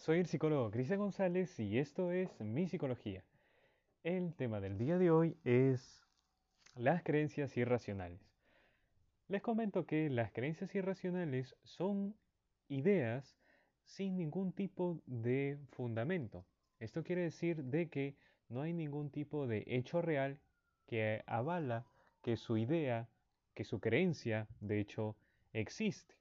soy el psicólogo Cristian González y esto es Mi Psicología. El tema del día de hoy es las creencias irracionales. Les comento que las creencias irracionales son ideas sin ningún tipo de fundamento. Esto quiere decir de que no hay ningún tipo de hecho real que avala que su idea, que su creencia, de hecho, existe.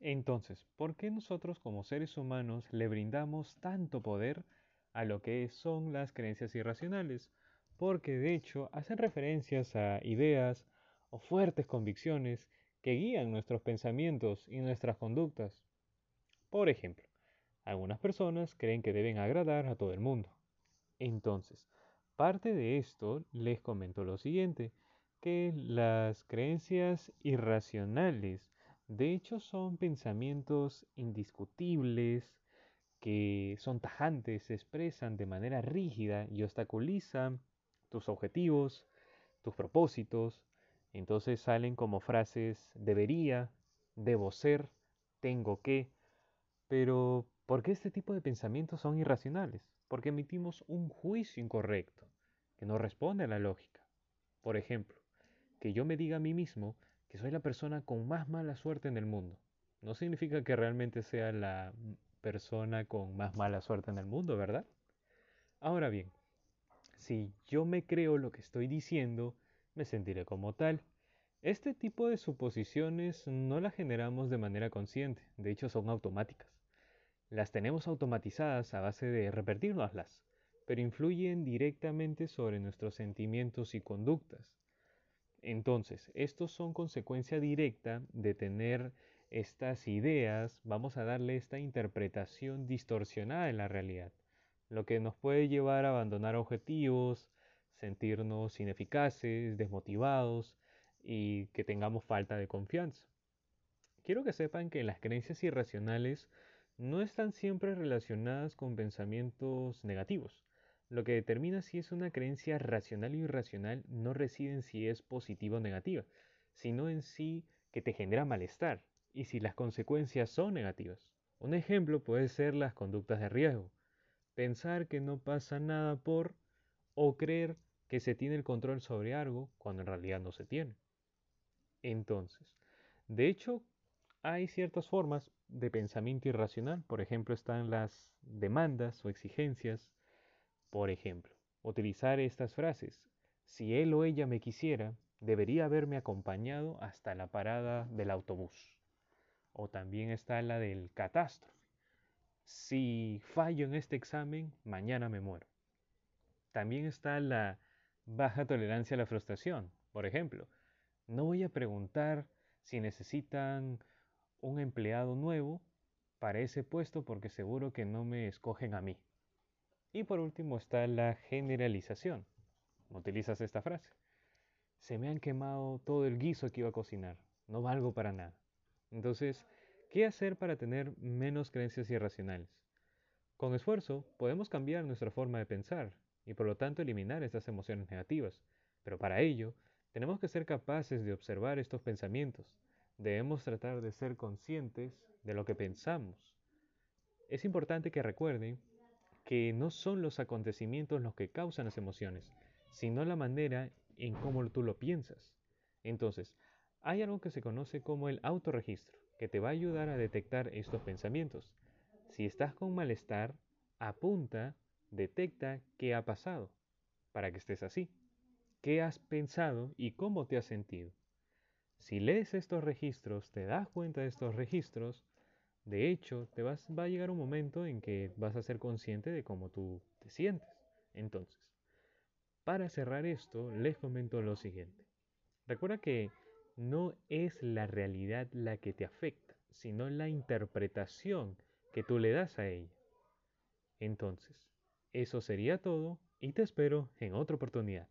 Entonces, ¿por qué nosotros como seres humanos le brindamos tanto poder a lo que son las creencias irracionales? Porque de hecho hacen referencias a ideas o fuertes convicciones que guían nuestros pensamientos y nuestras conductas. Por ejemplo, algunas personas creen que deben agradar a todo el mundo. Entonces, parte de esto les comento lo siguiente, que las creencias irracionales de hecho, son pensamientos indiscutibles que son tajantes, se expresan de manera rígida y obstaculizan tus objetivos, tus propósitos. Entonces salen como frases debería, debo ser, tengo que. Pero, ¿por qué este tipo de pensamientos son irracionales? Porque emitimos un juicio incorrecto, que no responde a la lógica. Por ejemplo, que yo me diga a mí mismo que soy la persona con más mala suerte en el mundo. No significa que realmente sea la persona con más mala suerte en el mundo, ¿verdad? Ahora bien, si yo me creo lo que estoy diciendo, me sentiré como tal. Este tipo de suposiciones no las generamos de manera consciente, de hecho son automáticas. Las tenemos automatizadas a base de repetirnoslas, pero influyen directamente sobre nuestros sentimientos y conductas. Entonces, estos son consecuencia directa de tener estas ideas, vamos a darle esta interpretación distorsionada en la realidad, lo que nos puede llevar a abandonar objetivos, sentirnos ineficaces, desmotivados y que tengamos falta de confianza. Quiero que sepan que las creencias irracionales no están siempre relacionadas con pensamientos negativos. Lo que determina si es una creencia racional o irracional no reside en si es positiva o negativa, sino en sí que te genera malestar y si las consecuencias son negativas. Un ejemplo puede ser las conductas de riesgo. Pensar que no pasa nada por o creer que se tiene el control sobre algo cuando en realidad no se tiene. Entonces, de hecho, hay ciertas formas de pensamiento irracional, por ejemplo, están las demandas o exigencias por ejemplo, utilizar estas frases. Si él o ella me quisiera, debería haberme acompañado hasta la parada del autobús. O también está la del catástrofe. Si fallo en este examen, mañana me muero. También está la baja tolerancia a la frustración. Por ejemplo, no voy a preguntar si necesitan un empleado nuevo para ese puesto porque seguro que no me escogen a mí. Y por último está la generalización. Utilizas esta frase. Se me han quemado todo el guiso que iba a cocinar. No valgo para nada. Entonces, ¿qué hacer para tener menos creencias irracionales? Con esfuerzo podemos cambiar nuestra forma de pensar y por lo tanto eliminar estas emociones negativas. Pero para ello, tenemos que ser capaces de observar estos pensamientos. Debemos tratar de ser conscientes de lo que pensamos. Es importante que recuerden que no son los acontecimientos los que causan las emociones, sino la manera en cómo tú lo piensas. Entonces, hay algo que se conoce como el autorregistro, que te va a ayudar a detectar estos pensamientos. Si estás con malestar, apunta, detecta qué ha pasado, para que estés así. ¿Qué has pensado y cómo te has sentido? Si lees estos registros, te das cuenta de estos registros, de hecho, te vas, va a llegar un momento en que vas a ser consciente de cómo tú te sientes. Entonces, para cerrar esto, les comento lo siguiente. Recuerda que no es la realidad la que te afecta, sino la interpretación que tú le das a ella. Entonces, eso sería todo y te espero en otra oportunidad.